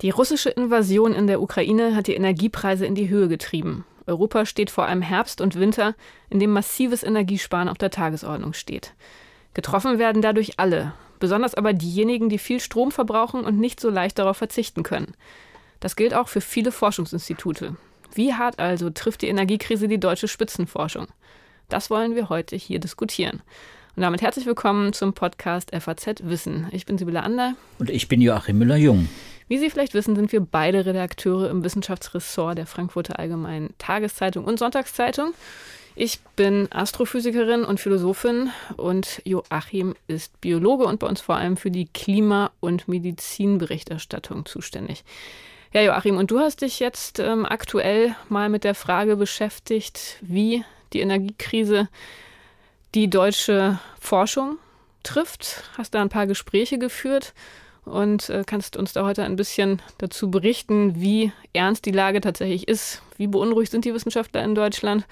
Die russische Invasion in der Ukraine hat die Energiepreise in die Höhe getrieben. Europa steht vor einem Herbst und Winter, in dem massives Energiesparen auf der Tagesordnung steht. Getroffen werden dadurch alle, besonders aber diejenigen, die viel Strom verbrauchen und nicht so leicht darauf verzichten können. Das gilt auch für viele Forschungsinstitute. Wie hart also trifft die Energiekrise die deutsche Spitzenforschung? Das wollen wir heute hier diskutieren. Und damit herzlich willkommen zum Podcast FAZ Wissen. Ich bin Sibylle Ander. Und ich bin Joachim Müller-Jung. Wie Sie vielleicht wissen, sind wir beide Redakteure im Wissenschaftsressort der Frankfurter Allgemeinen Tageszeitung und Sonntagszeitung. Ich bin Astrophysikerin und Philosophin und Joachim ist Biologe und bei uns vor allem für die Klima- und Medizinberichterstattung zuständig. Ja, Joachim, und du hast dich jetzt ähm, aktuell mal mit der Frage beschäftigt, wie die Energiekrise die deutsche Forschung trifft. Hast da ein paar Gespräche geführt und äh, kannst uns da heute ein bisschen dazu berichten, wie ernst die Lage tatsächlich ist. Wie beunruhigt sind die Wissenschaftler in Deutschland?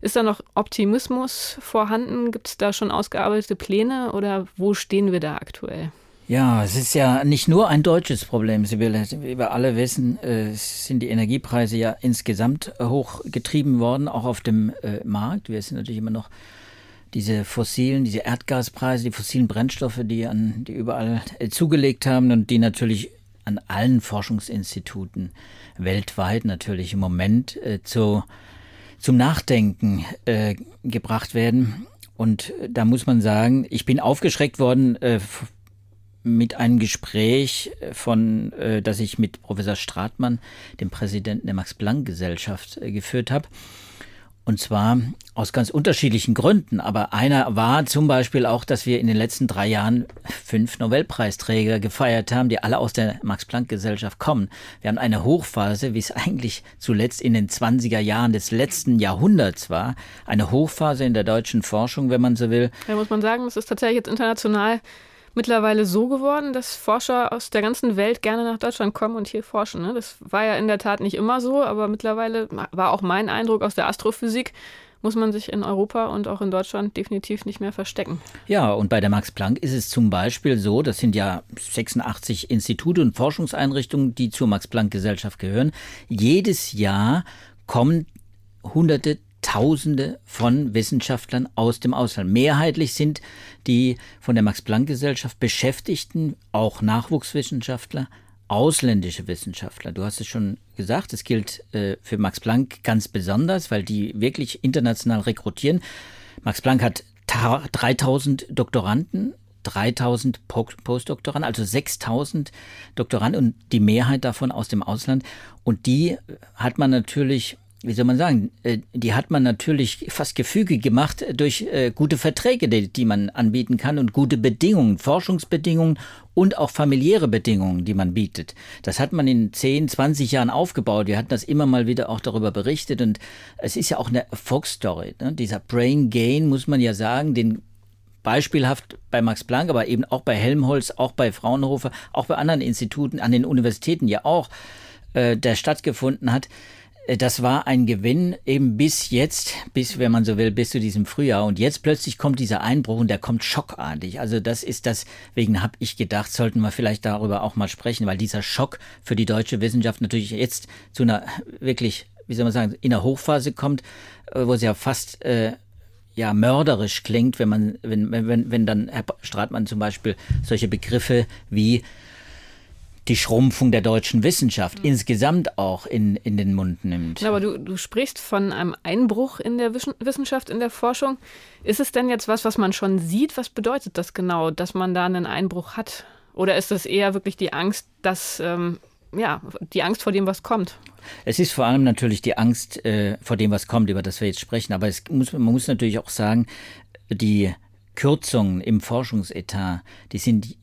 Ist da noch Optimismus vorhanden? Gibt es da schon ausgearbeitete Pläne oder wo stehen wir da aktuell? Ja, es ist ja nicht nur ein deutsches Problem, Sibylle. Wie wir alle wissen, äh, sind die Energiepreise ja insgesamt hochgetrieben worden, auch auf dem äh, Markt. Wir sind natürlich immer noch diese fossilen, diese Erdgaspreise, die fossilen Brennstoffe, die an die überall äh, zugelegt haben und die natürlich an allen Forschungsinstituten weltweit natürlich im Moment äh, zu, zum Nachdenken äh, gebracht werden. Und äh, da muss man sagen, ich bin aufgeschreckt worden äh, mit einem Gespräch von, äh, das ich mit Professor Stratmann, dem Präsidenten der Max-Planck-Gesellschaft, geführt habe. Und zwar aus ganz unterschiedlichen Gründen. Aber einer war zum Beispiel auch, dass wir in den letzten drei Jahren fünf Nobelpreisträger gefeiert haben, die alle aus der Max-Planck-Gesellschaft kommen. Wir haben eine Hochphase, wie es eigentlich zuletzt in den 20er Jahren des letzten Jahrhunderts war. Eine Hochphase in der deutschen Forschung, wenn man so will. Da muss man sagen, es ist tatsächlich jetzt international mittlerweile so geworden, dass Forscher aus der ganzen Welt gerne nach Deutschland kommen und hier forschen. Ne? Das war ja in der Tat nicht immer so, aber mittlerweile war auch mein Eindruck aus der Astrophysik, muss man sich in Europa und auch in Deutschland definitiv nicht mehr verstecken. Ja, und bei der Max Planck ist es zum Beispiel so, das sind ja 86 Institute und Forschungseinrichtungen, die zur Max Planck Gesellschaft gehören. Jedes Jahr kommen hunderte Tausende von Wissenschaftlern aus dem Ausland. Mehrheitlich sind die von der Max-Planck-Gesellschaft Beschäftigten, auch Nachwuchswissenschaftler, ausländische Wissenschaftler. Du hast es schon gesagt, es gilt äh, für Max Planck ganz besonders, weil die wirklich international rekrutieren. Max Planck hat 3000 Doktoranden 3000 Postdoktoranden, also 6000 Doktoranden und die Mehrheit davon aus dem Ausland. Und die hat man natürlich wie soll man sagen, äh, die hat man natürlich fast gefügig gemacht durch äh, gute Verträge, die, man anbieten kann und gute Bedingungen, Forschungsbedingungen und auch familiäre Bedingungen, die man bietet. Das hat man in 10, 20 Jahren aufgebaut. Wir hatten das immer mal wieder auch darüber berichtet und es ist ja auch eine Erfolgsstory. Ne? Dieser Brain Gain, muss man ja sagen, den beispielhaft bei Max Planck, aber eben auch bei Helmholtz, auch bei Fraunhofer, auch bei anderen Instituten, an den Universitäten ja auch, äh, der stattgefunden hat das war ein Gewinn eben bis jetzt, bis, wenn man so will, bis zu diesem Frühjahr. Und jetzt plötzlich kommt dieser Einbruch und der kommt schockartig. Also das ist das, wegen habe ich gedacht, sollten wir vielleicht darüber auch mal sprechen, weil dieser Schock für die deutsche Wissenschaft natürlich jetzt zu einer wirklich, wie soll man sagen, in der Hochphase kommt, äh, wo es ja fast äh, ja mörderisch klingt, wenn man, wenn, wenn, wenn dann Herr Stratmann zum Beispiel solche Begriffe wie die Schrumpfung der deutschen Wissenschaft mhm. insgesamt auch in, in den Mund nimmt. Aber du, du sprichst von einem Einbruch in der Wissenschaft, in der Forschung. Ist es denn jetzt was, was man schon sieht? Was bedeutet das genau, dass man da einen Einbruch hat? Oder ist das eher wirklich die Angst, dass ähm, ja, die Angst vor dem, was kommt. Es ist vor allem natürlich die Angst äh, vor dem, was kommt, über das wir jetzt sprechen. Aber es muss, man muss natürlich auch sagen, die Kürzungen im Forschungsetat, die sind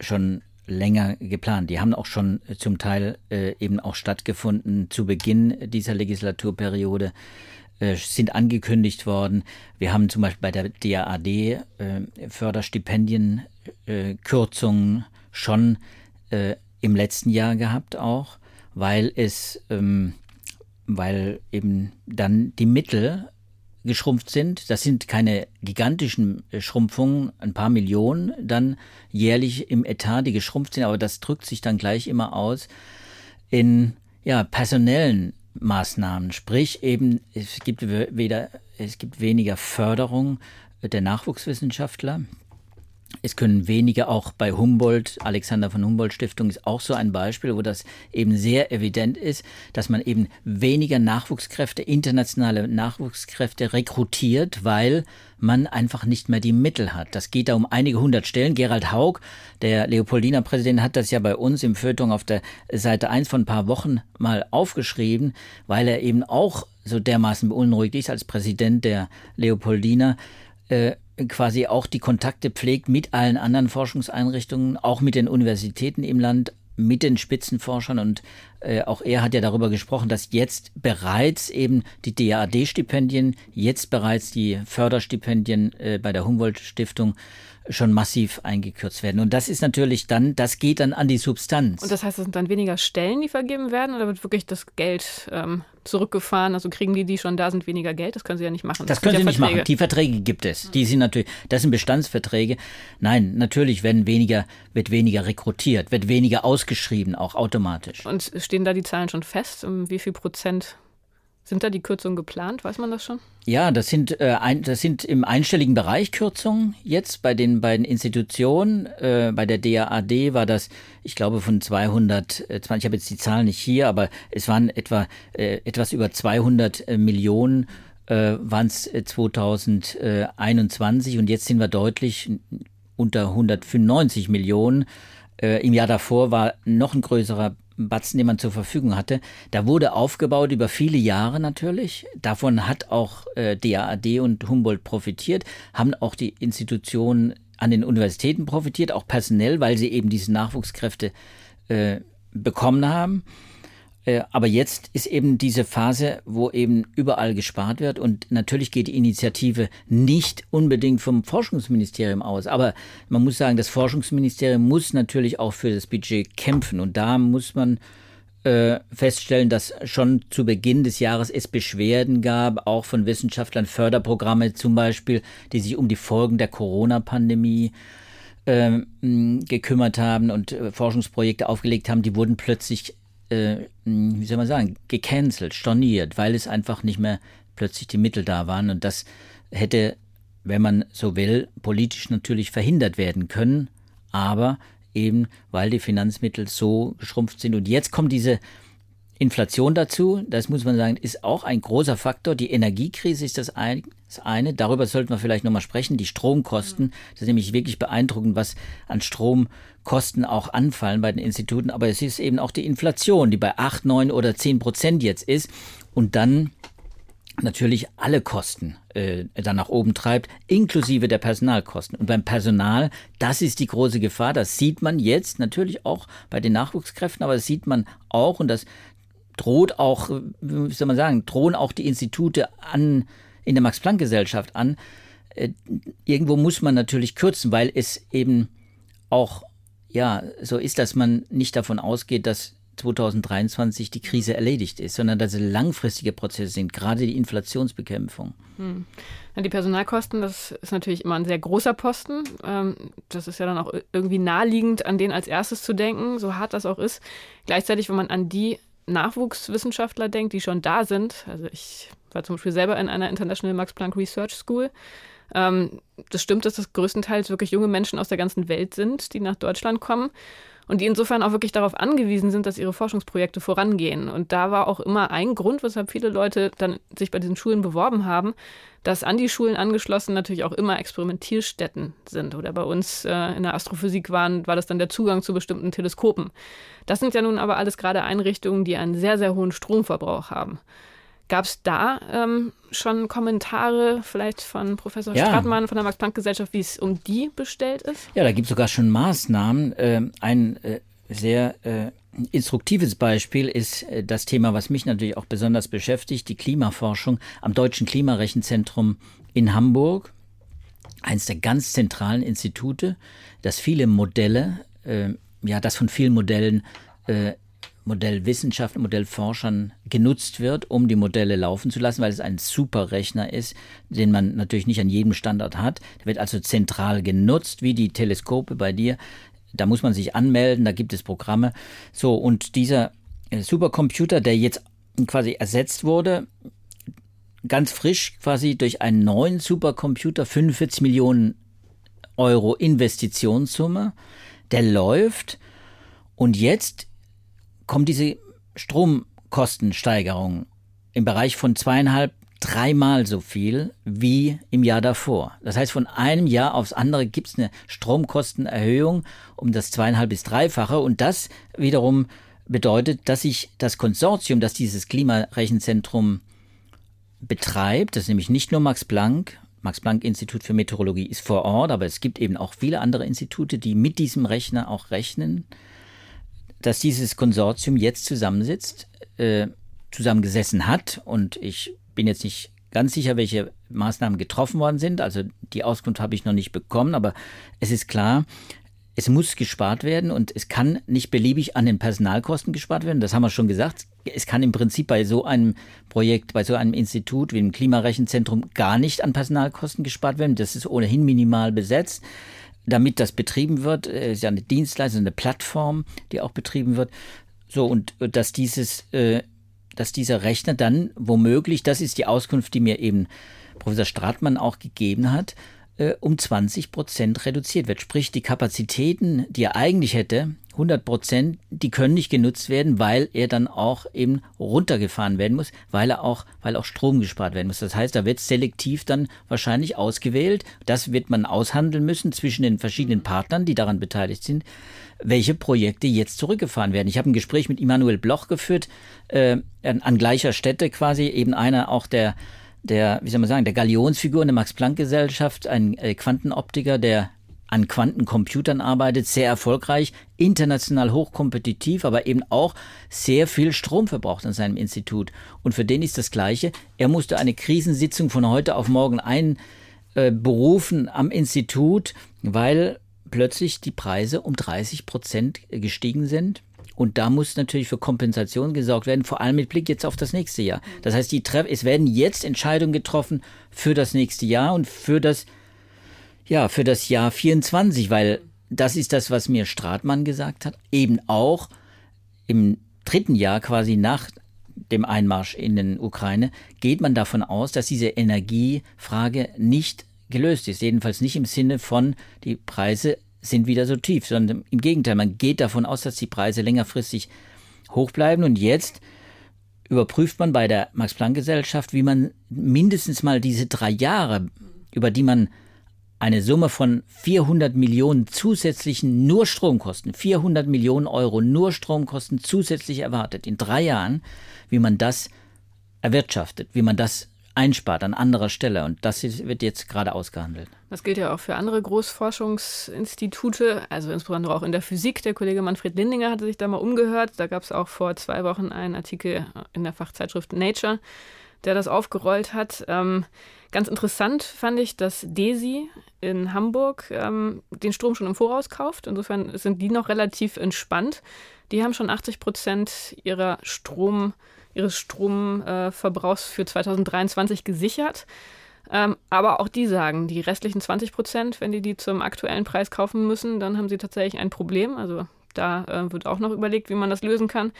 schon länger geplant. Die haben auch schon äh, zum Teil äh, eben auch stattgefunden zu Beginn dieser Legislaturperiode, äh, sind angekündigt worden. Wir haben zum Beispiel bei der DAAD äh, Förderstipendienkürzungen äh, schon äh, im letzten Jahr gehabt auch, weil es, ähm, weil eben dann die Mittel geschrumpft sind. Das sind keine gigantischen äh, Schrumpfungen, ein paar Millionen dann jährlich im Etat, die geschrumpft sind, aber das drückt sich dann gleich immer aus in ja, personellen Maßnahmen. Sprich eben, es gibt weder, es gibt weniger Förderung der Nachwuchswissenschaftler. Es können wenige auch bei Humboldt, Alexander von Humboldt Stiftung ist auch so ein Beispiel, wo das eben sehr evident ist, dass man eben weniger Nachwuchskräfte, internationale Nachwuchskräfte rekrutiert, weil man einfach nicht mehr die Mittel hat. Das geht da um einige hundert Stellen. Gerald Haug, der Leopoldiner Präsident, hat das ja bei uns im Feuilleton auf der Seite 1 von ein paar Wochen mal aufgeschrieben, weil er eben auch so dermaßen beunruhigt ist als Präsident der Leopoldiner. Quasi auch die Kontakte pflegt mit allen anderen Forschungseinrichtungen, auch mit den Universitäten im Land, mit den Spitzenforschern und äh, auch er hat ja darüber gesprochen, dass jetzt bereits eben die DAAD-Stipendien, jetzt bereits die Förderstipendien äh, bei der Humboldt-Stiftung schon massiv eingekürzt werden. Und das ist natürlich dann, das geht dann an die Substanz. Und das heißt, es sind dann weniger Stellen, die vergeben werden, oder wird wirklich das Geld ähm, zurückgefahren? Also kriegen die, die schon da sind, weniger Geld? Das können sie ja nicht machen. Das, das können sie ja nicht Verträge. machen. Die Verträge gibt es. Die sind natürlich, das sind Bestandsverträge. Nein, natürlich werden weniger, wird weniger rekrutiert, wird weniger ausgeschrieben, auch automatisch. Und stehen da die Zahlen schon fest? Um wie viel Prozent sind da die Kürzungen geplant? Weiß man das schon? Ja, das sind, äh, ein, das sind im einstelligen Bereich Kürzungen jetzt bei den beiden Institutionen. Äh, bei der DAAD war das, ich glaube, von 220, ich habe jetzt die Zahlen nicht hier, aber es waren etwa äh, etwas über 200 äh, Millionen äh, waren es 2021 und jetzt sind wir deutlich unter 195 Millionen. Äh, Im Jahr davor war noch ein größerer Batzen, den man zur Verfügung hatte. Da wurde aufgebaut über viele Jahre natürlich. Davon hat auch äh, DAAD und Humboldt profitiert, haben auch die Institutionen an den Universitäten profitiert, auch personell, weil sie eben diese Nachwuchskräfte äh, bekommen haben. Äh, aber jetzt ist eben diese Phase, wo eben überall gespart wird und natürlich geht die Initiative nicht unbedingt vom Forschungsministerium aus. Aber man muss sagen, das Forschungsministerium muss natürlich auch für das Budget kämpfen und da muss man äh, feststellen, dass schon zu Beginn des Jahres es Beschwerden gab, auch von Wissenschaftlern, Förderprogramme zum Beispiel, die sich um die Folgen der Corona-Pandemie äh, gekümmert haben und äh, Forschungsprojekte aufgelegt haben, die wurden plötzlich äh, wie soll man sagen, gecancelt, storniert, weil es einfach nicht mehr plötzlich die Mittel da waren. Und das hätte, wenn man so will, politisch natürlich verhindert werden können. Aber eben, weil die Finanzmittel so geschrumpft sind. Und jetzt kommt diese Inflation dazu, das muss man sagen, ist auch ein großer Faktor. Die Energiekrise ist das, ein, das eine. Darüber sollten wir vielleicht nochmal sprechen. Die Stromkosten, das ist nämlich wirklich beeindruckend, was an Stromkosten auch anfallen bei den Instituten. Aber es ist eben auch die Inflation, die bei 8, 9 oder 10 Prozent jetzt ist. Und dann natürlich alle Kosten äh, dann nach oben treibt, inklusive der Personalkosten. Und beim Personal, das ist die große Gefahr. Das sieht man jetzt natürlich auch bei den Nachwuchskräften, aber das sieht man auch, und das droht auch, wie soll man sagen, drohen auch die Institute an, in der Max-Planck-Gesellschaft an. Äh, irgendwo muss man natürlich kürzen, weil es eben auch, ja, so ist, dass man nicht davon ausgeht, dass 2023 die Krise erledigt ist, sondern dass es langfristige Prozesse sind, gerade die Inflationsbekämpfung. Hm. Die Personalkosten, das ist natürlich immer ein sehr großer Posten. Ähm, das ist ja dann auch irgendwie naheliegend, an den als erstes zu denken, so hart das auch ist. Gleichzeitig, wenn man an die Nachwuchswissenschaftler denkt, die schon da sind. Also ich war zum Beispiel selber in einer International Max Planck Research School. Ähm, das stimmt, dass das größtenteils wirklich junge Menschen aus der ganzen Welt sind, die nach Deutschland kommen und die insofern auch wirklich darauf angewiesen sind, dass ihre Forschungsprojekte vorangehen. Und da war auch immer ein Grund, weshalb viele Leute dann sich bei diesen Schulen beworben haben, dass an die Schulen angeschlossen natürlich auch immer Experimentierstätten sind. Oder bei uns äh, in der Astrophysik waren, war das dann der Zugang zu bestimmten Teleskopen. Das sind ja nun aber alles gerade Einrichtungen, die einen sehr, sehr hohen Stromverbrauch haben. Gab es da ähm, schon Kommentare vielleicht von Professor ja. Stratmann von der Max-Planck-Gesellschaft, wie es um die bestellt ist? Ja, da gibt es sogar schon Maßnahmen. Äh, ein äh, sehr äh, instruktives Beispiel ist äh, das Thema, was mich natürlich auch besonders beschäftigt, die Klimaforschung am Deutschen Klimarechenzentrum in Hamburg. Eines der ganz zentralen Institute, das viele Modelle, äh, ja, das von vielen Modellen Modellwissenschaften, Modellforschern genutzt wird, um die Modelle laufen zu lassen, weil es ein super Rechner ist, den man natürlich nicht an jedem Standort hat. Der wird also zentral genutzt, wie die Teleskope bei dir. Da muss man sich anmelden, da gibt es Programme. So, und dieser äh, Supercomputer, der jetzt quasi ersetzt wurde, ganz frisch quasi durch einen neuen Supercomputer, 45 Millionen Euro Investitionssumme, der läuft und jetzt kommt diese Stromkostensteigerung im Bereich von zweieinhalb, dreimal so viel wie im Jahr davor. Das heißt, von einem Jahr aufs andere gibt es eine Stromkostenerhöhung um das zweieinhalb bis dreifache und das wiederum bedeutet, dass sich das Konsortium, das dieses Klimarechenzentrum betreibt, das ist nämlich nicht nur Max Planck, Max Planck Institut für Meteorologie ist vor Ort, aber es gibt eben auch viele andere Institute, die mit diesem Rechner auch rechnen, dass dieses Konsortium jetzt zusammensitzt, äh, zusammengesessen hat und ich bin jetzt nicht ganz sicher, welche Maßnahmen getroffen worden sind. Also die Auskunft habe ich noch nicht bekommen, aber es ist klar, es muss gespart werden und es kann nicht beliebig an den Personalkosten gespart werden. Das haben wir schon gesagt. Es kann im Prinzip bei so einem Projekt, bei so einem Institut wie dem Klimarechenzentrum gar nicht an Personalkosten gespart werden. Das ist ohnehin minimal besetzt. Damit das betrieben wird, äh, ist ja eine Dienstleistung, eine Plattform, die auch betrieben wird. So, und äh, dass dieses, äh, dass dieser Rechner dann womöglich, das ist die Auskunft, die mir eben Professor Stratmann auch gegeben hat, um 20 Prozent reduziert wird. Sprich, die Kapazitäten, die er eigentlich hätte, 100 Prozent, die können nicht genutzt werden, weil er dann auch eben runtergefahren werden muss, weil er auch, weil auch Strom gespart werden muss. Das heißt, da wird selektiv dann wahrscheinlich ausgewählt. Das wird man aushandeln müssen zwischen den verschiedenen Partnern, die daran beteiligt sind, welche Projekte jetzt zurückgefahren werden. Ich habe ein Gespräch mit Immanuel Bloch geführt, äh, an, an gleicher Stätte quasi, eben einer auch der der, wie soll man sagen, der Galionsfigur in der Max-Planck-Gesellschaft, ein äh, Quantenoptiker, der an Quantencomputern arbeitet, sehr erfolgreich, international hochkompetitiv, aber eben auch sehr viel Strom verbraucht an seinem Institut. Und für den ist das Gleiche. Er musste eine Krisensitzung von heute auf morgen einberufen am Institut, weil plötzlich die Preise um 30 Prozent gestiegen sind. Und da muss natürlich für Kompensation gesorgt werden, vor allem mit Blick jetzt auf das nächste Jahr. Das heißt, die es werden jetzt Entscheidungen getroffen für das nächste Jahr und für das, ja, für das Jahr 24, weil das ist das, was mir Stratmann gesagt hat. Eben auch im dritten Jahr quasi nach dem Einmarsch in den Ukraine geht man davon aus, dass diese Energiefrage nicht gelöst ist. Jedenfalls nicht im Sinne von, die Preise sind wieder so tief, sondern im Gegenteil, man geht davon aus, dass die Preise längerfristig hoch bleiben und jetzt überprüft man bei der Max-Planck-Gesellschaft, wie man mindestens mal diese drei Jahre, über die man eine Summe von 400 Millionen zusätzlichen nur Stromkosten, 400 Millionen Euro nur Stromkosten zusätzlich erwartet in drei Jahren, wie man das erwirtschaftet, wie man das einspart an anderer Stelle. Und das wird jetzt gerade ausgehandelt. Das gilt ja auch für andere Großforschungsinstitute, also insbesondere auch in der Physik. Der Kollege Manfred Lindinger hatte sich da mal umgehört. Da gab es auch vor zwei Wochen einen Artikel in der Fachzeitschrift Nature, der das aufgerollt hat. Ähm, ganz interessant fand ich, dass DESI in Hamburg ähm, den Strom schon im Voraus kauft. Insofern sind die noch relativ entspannt. Die haben schon 80 Prozent ihrer Strom ihres Stromverbrauchs für 2023 gesichert. Ähm, aber auch die sagen, die restlichen 20 Prozent, wenn die die zum aktuellen Preis kaufen müssen, dann haben sie tatsächlich ein Problem. Also da äh, wird auch noch überlegt, wie man das lösen kann.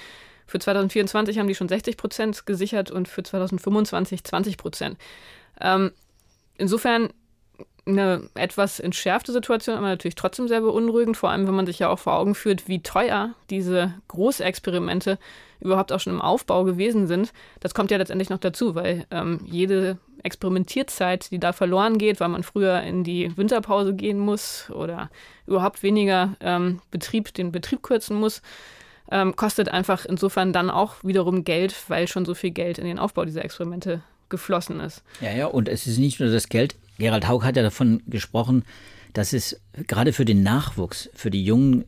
Für 2024 haben die schon 60 Prozent gesichert und für 2025 20 Prozent. Ähm, insofern eine etwas entschärfte Situation, aber natürlich trotzdem sehr beunruhigend, vor allem wenn man sich ja auch vor Augen führt, wie teuer diese Großexperimente überhaupt auch schon im Aufbau gewesen sind. Das kommt ja letztendlich noch dazu, weil ähm, jede Experimentierzeit, die da verloren geht, weil man früher in die Winterpause gehen muss oder überhaupt weniger ähm, Betrieb, den Betrieb kürzen muss, ähm, kostet einfach insofern dann auch wiederum Geld, weil schon so viel Geld in den Aufbau dieser Experimente geflossen ist. Ja, ja, und es ist nicht nur das Geld. Gerald Haug hat ja davon gesprochen, dass es gerade für den Nachwuchs, für die jungen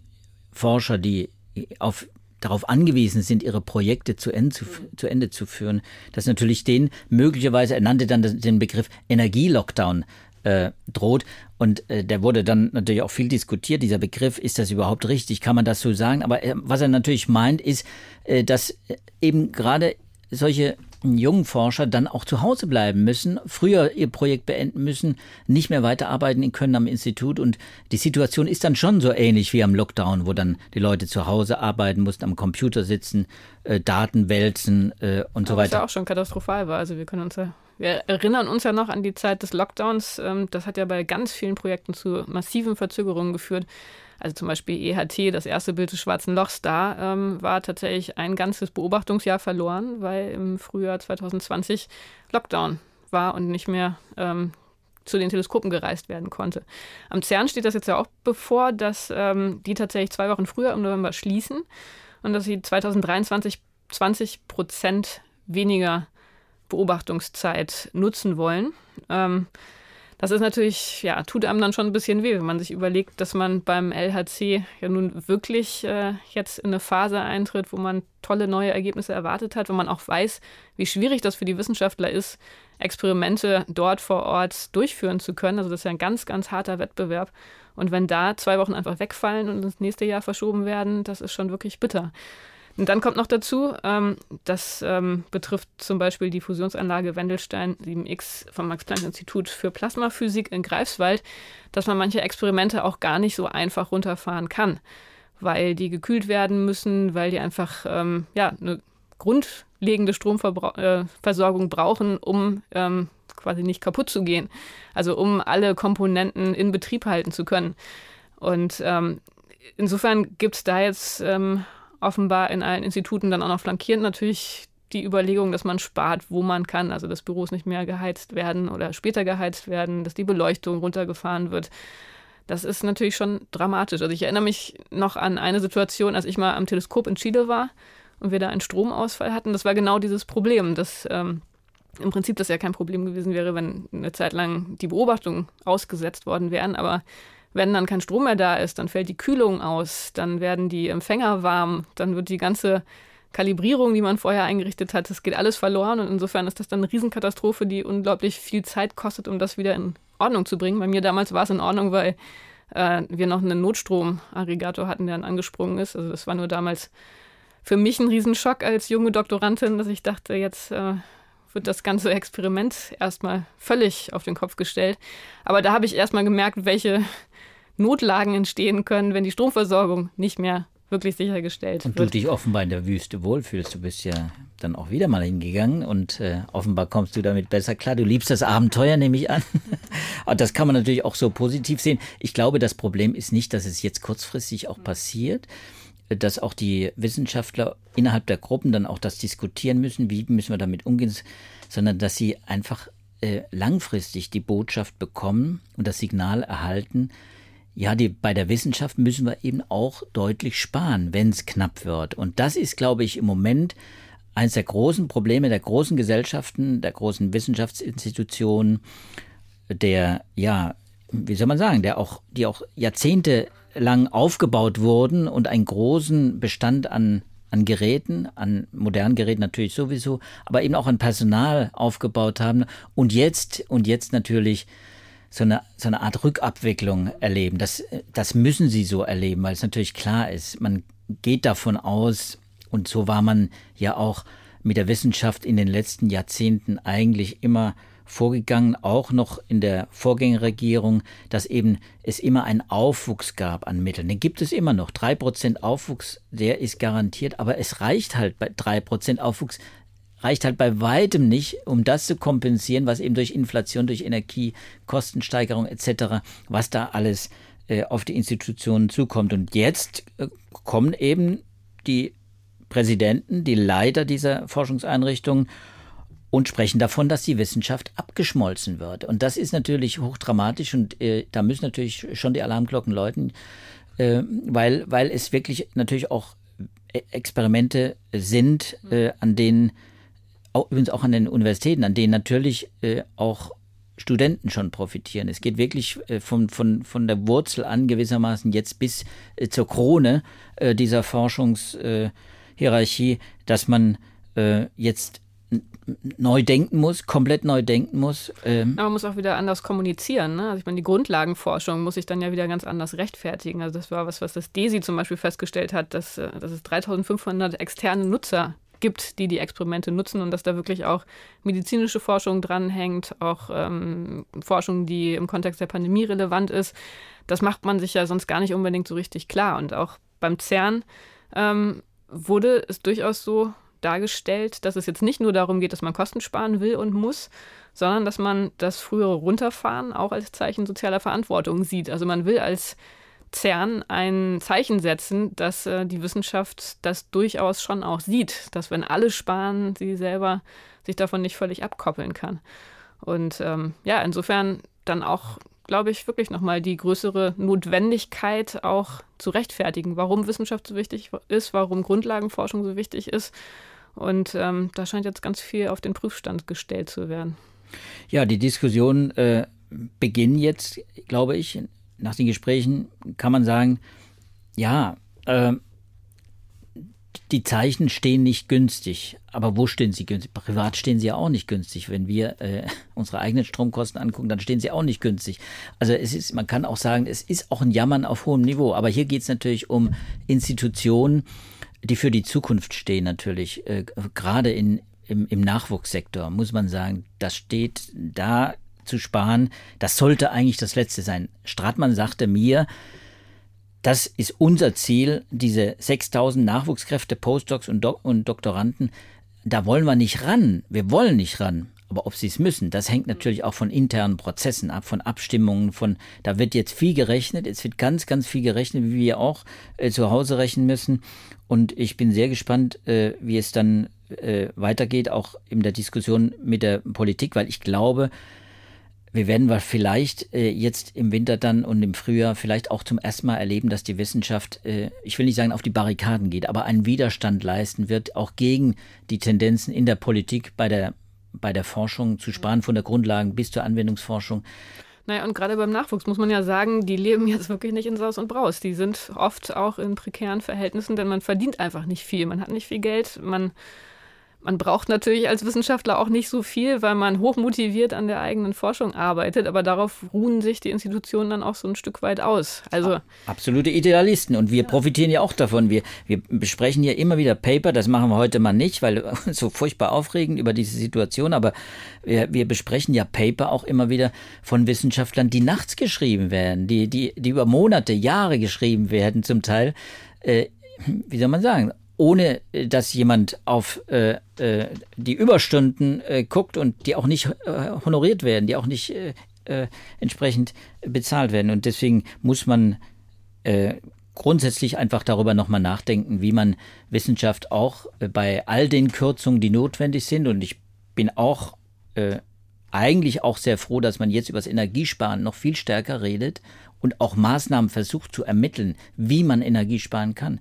Forscher, die auf darauf angewiesen sind, ihre Projekte zu Ende zu, zu Ende zu führen, dass natürlich den möglicherweise, er nannte dann den Begriff Energielockdown, äh, droht. Und äh, der wurde dann natürlich auch viel diskutiert, dieser Begriff, ist das überhaupt richtig, kann man das so sagen? Aber äh, was er natürlich meint, ist, äh, dass äh, eben gerade solche jungen Forscher dann auch zu Hause bleiben müssen, früher ihr Projekt beenden müssen, nicht mehr weiterarbeiten können am Institut. Und die Situation ist dann schon so ähnlich wie am Lockdown, wo dann die Leute zu Hause arbeiten mussten, am Computer sitzen, äh, Daten wälzen äh, und so weiter. Was ja auch schon katastrophal war. Also wir können uns ja wir erinnern uns ja noch an die Zeit des Lockdowns. Ähm, das hat ja bei ganz vielen Projekten zu massiven Verzögerungen geführt. Also zum Beispiel EHT, das erste Bild des Schwarzen Lochs, da ähm, war tatsächlich ein ganzes Beobachtungsjahr verloren, weil im Frühjahr 2020 Lockdown war und nicht mehr ähm, zu den Teleskopen gereist werden konnte. Am CERN steht das jetzt ja auch bevor, dass ähm, die tatsächlich zwei Wochen früher im November schließen und dass sie 2023 20 Prozent weniger Beobachtungszeit nutzen wollen. Ähm, das ist natürlich, ja, tut einem dann schon ein bisschen weh, wenn man sich überlegt, dass man beim LHC ja nun wirklich äh, jetzt in eine Phase eintritt, wo man tolle neue Ergebnisse erwartet hat, wo man auch weiß, wie schwierig das für die Wissenschaftler ist, Experimente dort vor Ort durchführen zu können. Also das ist ja ein ganz, ganz harter Wettbewerb. Und wenn da zwei Wochen einfach wegfallen und ins nächste Jahr verschoben werden, das ist schon wirklich bitter. Und dann kommt noch dazu, ähm, das ähm, betrifft zum Beispiel die Fusionsanlage Wendelstein 7X vom Max-Planck-Institut für Plasmaphysik in Greifswald, dass man manche Experimente auch gar nicht so einfach runterfahren kann, weil die gekühlt werden müssen, weil die einfach ähm, ja, eine grundlegende Stromversorgung äh, brauchen, um ähm, quasi nicht kaputt zu gehen. Also um alle Komponenten in Betrieb halten zu können. Und ähm, insofern gibt es da jetzt ähm, offenbar in allen Instituten dann auch noch flankierend natürlich die Überlegung, dass man spart, wo man kann, also dass Büros nicht mehr geheizt werden oder später geheizt werden, dass die Beleuchtung runtergefahren wird. Das ist natürlich schon dramatisch. Also ich erinnere mich noch an eine Situation, als ich mal am Teleskop in Chile war und wir da einen Stromausfall hatten. Das war genau dieses Problem, dass ähm, im Prinzip das ja kein Problem gewesen wäre, wenn eine Zeit lang die Beobachtungen ausgesetzt worden wären, aber wenn dann kein Strom mehr da ist, dann fällt die Kühlung aus, dann werden die Empfänger warm, dann wird die ganze Kalibrierung, die man vorher eingerichtet hat, das geht alles verloren und insofern ist das dann eine Riesenkatastrophe, die unglaublich viel Zeit kostet, um das wieder in Ordnung zu bringen. Bei mir damals war es in Ordnung, weil äh, wir noch einen Notstromaggregator hatten, der dann angesprungen ist. Also das war nur damals für mich ein Riesenschock als junge Doktorandin, dass ich dachte, jetzt äh, wird das ganze Experiment erstmal völlig auf den Kopf gestellt. Aber da habe ich erstmal gemerkt, welche Notlagen entstehen können, wenn die Stromversorgung nicht mehr wirklich sichergestellt und wird. Und du dich offenbar in der Wüste wohlfühlst. Du bist ja dann auch wieder mal hingegangen und äh, offenbar kommst du damit besser klar. Du liebst das Abenteuer, nehme ich an. Aber das kann man natürlich auch so positiv sehen. Ich glaube, das Problem ist nicht, dass es jetzt kurzfristig auch passiert, dass auch die Wissenschaftler innerhalb der Gruppen dann auch das diskutieren müssen, wie müssen wir damit umgehen, sondern dass sie einfach äh, langfristig die Botschaft bekommen und das Signal erhalten, ja, die, bei der Wissenschaft müssen wir eben auch deutlich sparen, wenn es knapp wird. Und das ist, glaube ich, im Moment eines der großen Probleme der großen Gesellschaften, der großen Wissenschaftsinstitutionen, der, ja, wie soll man sagen, der auch, die auch jahrzehntelang aufgebaut wurden und einen großen Bestand an, an Geräten, an modernen Geräten natürlich sowieso, aber eben auch an Personal aufgebaut haben und jetzt, und jetzt natürlich so eine, so eine Art Rückabwicklung erleben. Das, das müssen sie so erleben, weil es natürlich klar ist, man geht davon aus, und so war man ja auch mit der Wissenschaft in den letzten Jahrzehnten eigentlich immer vorgegangen, auch noch in der Vorgängerregierung, dass eben es immer einen Aufwuchs gab an Mitteln. Den gibt es immer noch. Drei Prozent Aufwuchs, der ist garantiert, aber es reicht halt bei drei Prozent Aufwuchs reicht halt bei weitem nicht, um das zu kompensieren, was eben durch Inflation, durch Energiekostensteigerung etc., was da alles äh, auf die Institutionen zukommt. Und jetzt äh, kommen eben die Präsidenten, die Leiter dieser Forschungseinrichtungen und sprechen davon, dass die Wissenschaft abgeschmolzen wird. Und das ist natürlich hochdramatisch und äh, da müssen natürlich schon die Alarmglocken läuten, äh, weil, weil es wirklich natürlich auch äh, Experimente sind, äh, an denen auch, übrigens auch an den Universitäten, an denen natürlich äh, auch Studenten schon profitieren. Es geht wirklich äh, von, von, von der Wurzel an gewissermaßen jetzt bis zur Krone dieser Forschungshierarchie, dass man jetzt neu denken muss, komplett neu denken muss. Ähm. Aber man muss auch wieder anders kommunizieren. Ne? Also ich meine, die Grundlagenforschung muss sich dann ja wieder ganz anders rechtfertigen. Also das war was, was das DESI zum Beispiel festgestellt hat, dass, äh, dass es 3500 externe Nutzer gibt, die die Experimente nutzen und dass da wirklich auch medizinische Forschung dranhängt, auch ähm, Forschung, die im Kontext der Pandemie relevant ist. Das macht man sich ja sonst gar nicht unbedingt so richtig klar. Und auch beim CERN ähm, wurde es durchaus so dargestellt, dass es jetzt nicht nur darum geht, dass man Kosten sparen will und muss, sondern dass man das frühere Runterfahren auch als Zeichen sozialer Verantwortung sieht. Also man will als CERN ein Zeichen setzen, dass äh, die Wissenschaft das durchaus schon auch sieht, dass wenn alle sparen, sie selber sich davon nicht völlig abkoppeln kann. Und ähm, ja, insofern dann auch, glaube ich, wirklich nochmal die größere Notwendigkeit auch zu rechtfertigen, warum Wissenschaft so wichtig ist, warum Grundlagenforschung so wichtig ist und ähm, da scheint jetzt ganz viel auf den Prüfstand gestellt zu werden. Ja, die Diskussionen äh, beginnen jetzt, glaube ich. Nach den Gesprächen kann man sagen, ja, äh, die Zeichen stehen nicht günstig. Aber wo stehen sie günstig? Privat stehen sie ja auch nicht günstig. Wenn wir äh, unsere eigenen Stromkosten angucken, dann stehen sie auch nicht günstig. Also es ist, man kann auch sagen, es ist auch ein Jammern auf hohem Niveau. Aber hier geht es natürlich um Institutionen, die für die Zukunft stehen natürlich, äh, gerade in, im, im Nachwuchssektor, muss man sagen, das steht da zu sparen, das sollte eigentlich das Letzte sein. Stratmann sagte mir, das ist unser Ziel, diese 6000 Nachwuchskräfte, Postdocs und, Do und Doktoranden, da wollen wir nicht ran. Wir wollen nicht ran. Aber ob sie es müssen, das hängt natürlich auch von internen Prozessen ab, von Abstimmungen, von, da wird jetzt viel gerechnet, es wird ganz, ganz viel gerechnet, wie wir auch äh, zu Hause rechnen müssen. Und ich bin sehr gespannt, äh, wie es dann äh, weitergeht, auch in der Diskussion mit der Politik, weil ich glaube, wir werden wir vielleicht äh, jetzt im Winter dann und im Frühjahr vielleicht auch zum ersten Mal erleben, dass die Wissenschaft, äh, ich will nicht sagen auf die Barrikaden geht, aber einen Widerstand leisten wird, auch gegen die Tendenzen in der Politik bei der bei der Forschung zu sparen, von der Grundlagen bis zur Anwendungsforschung. Naja, und gerade beim Nachwuchs muss man ja sagen, die leben jetzt wirklich nicht in Saus und Braus. Die sind oft auch in prekären Verhältnissen, denn man verdient einfach nicht viel. Man hat nicht viel Geld, man man braucht natürlich als Wissenschaftler auch nicht so viel, weil man hochmotiviert an der eigenen Forschung arbeitet, aber darauf ruhen sich die Institutionen dann auch so ein Stück weit aus. Also absolute Idealisten und wir ja. profitieren ja auch davon. Wir, wir besprechen hier immer wieder Paper, das machen wir heute mal nicht, weil so furchtbar aufregend über diese Situation, aber wir, wir besprechen ja Paper auch immer wieder von Wissenschaftlern, die nachts geschrieben werden, die, die, die über Monate, Jahre geschrieben werden zum Teil. Äh, wie soll man sagen, ohne äh, dass jemand auf äh, äh, die Überstunden äh, guckt und die auch nicht äh, honoriert werden, die auch nicht äh, entsprechend bezahlt werden. Und deswegen muss man grundsätzlich einfach darüber nochmal nachdenken, wie man Wissenschaft auch bei all den Kürzungen, die notwendig sind, und ich bin auch eigentlich auch sehr froh, dass man jetzt über das Energiesparen noch viel stärker redet und auch Maßnahmen versucht zu ermitteln, wie man Energie sparen kann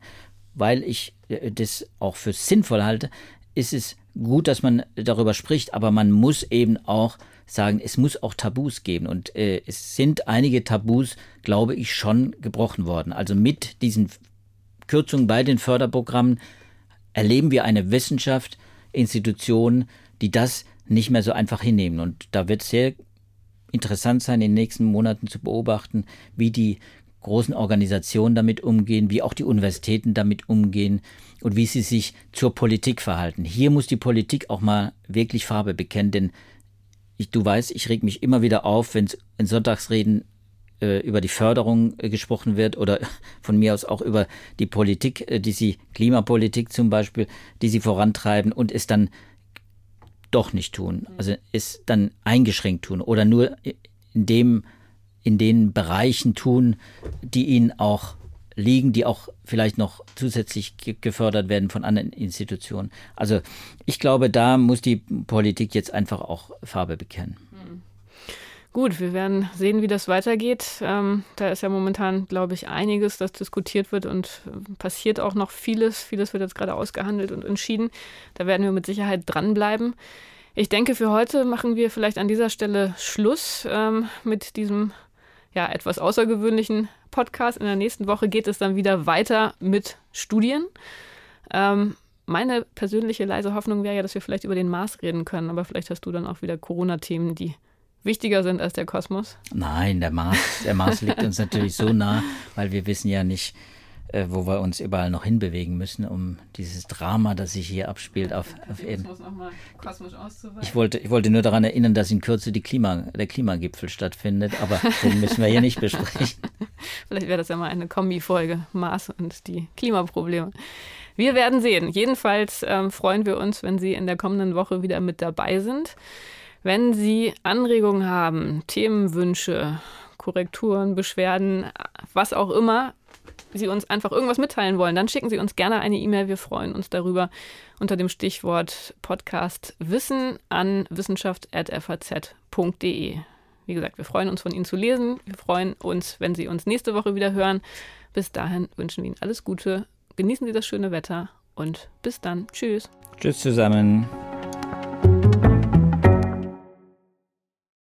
weil ich äh, das auch für sinnvoll halte, ist es gut, dass man darüber spricht, aber man muss eben auch sagen, es muss auch Tabus geben. Und äh, es sind einige Tabus, glaube ich, schon gebrochen worden. Also mit diesen Kürzungen bei den Förderprogrammen erleben wir eine Wissenschaft, Institutionen, die das nicht mehr so einfach hinnehmen. Und da wird es sehr interessant sein, in den nächsten Monaten zu beobachten, wie die großen Organisationen damit umgehen, wie auch die Universitäten damit umgehen und wie sie sich zur Politik verhalten. Hier muss die Politik auch mal wirklich Farbe bekennen, denn ich, du weißt, ich reg mich immer wieder auf, wenn in Sonntagsreden äh, über die Förderung äh, gesprochen wird oder von mir aus auch über die Politik, äh, die sie, Klimapolitik zum Beispiel, die sie vorantreiben und es dann doch nicht tun, also es dann eingeschränkt tun oder nur in dem in den Bereichen tun, die ihnen auch liegen, die auch vielleicht noch zusätzlich gefördert werden von anderen Institutionen. Also ich glaube, da muss die Politik jetzt einfach auch Farbe bekennen. Hm. Gut, wir werden sehen, wie das weitergeht. Ähm, da ist ja momentan, glaube ich, einiges, das diskutiert wird und äh, passiert auch noch vieles. Vieles wird jetzt gerade ausgehandelt und entschieden. Da werden wir mit Sicherheit dranbleiben. Ich denke, für heute machen wir vielleicht an dieser Stelle Schluss ähm, mit diesem ja, etwas außergewöhnlichen Podcast. In der nächsten Woche geht es dann wieder weiter mit Studien. Ähm, meine persönliche leise Hoffnung wäre ja, dass wir vielleicht über den Mars reden können, aber vielleicht hast du dann auch wieder Corona-Themen, die wichtiger sind als der Kosmos? Nein, der Mars, der Mars liegt uns natürlich so nah, weil wir wissen ja nicht, äh, wo wir uns überall noch hinbewegen müssen, um dieses Drama, das sich hier abspielt auf, auf Erden. Ich wollte, ich wollte nur daran erinnern, dass in Kürze Klima, der Klimagipfel stattfindet, aber den müssen wir hier nicht besprechen. Vielleicht wäre das ja mal eine Kombi-Folge, Mars und die Klimaprobleme. Wir werden sehen. Jedenfalls ähm, freuen wir uns, wenn Sie in der kommenden Woche wieder mit dabei sind. Wenn Sie Anregungen haben, Themenwünsche, Korrekturen, Beschwerden, was auch immer, Sie uns einfach irgendwas mitteilen wollen, dann schicken Sie uns gerne eine E-Mail. Wir freuen uns darüber unter dem Stichwort Podcast Wissen an wissenschaft.faz.de. Wie gesagt, wir freuen uns von Ihnen zu lesen. Wir freuen uns, wenn Sie uns nächste Woche wieder hören. Bis dahin wünschen wir Ihnen alles Gute. Genießen Sie das schöne Wetter und bis dann. Tschüss. Tschüss zusammen.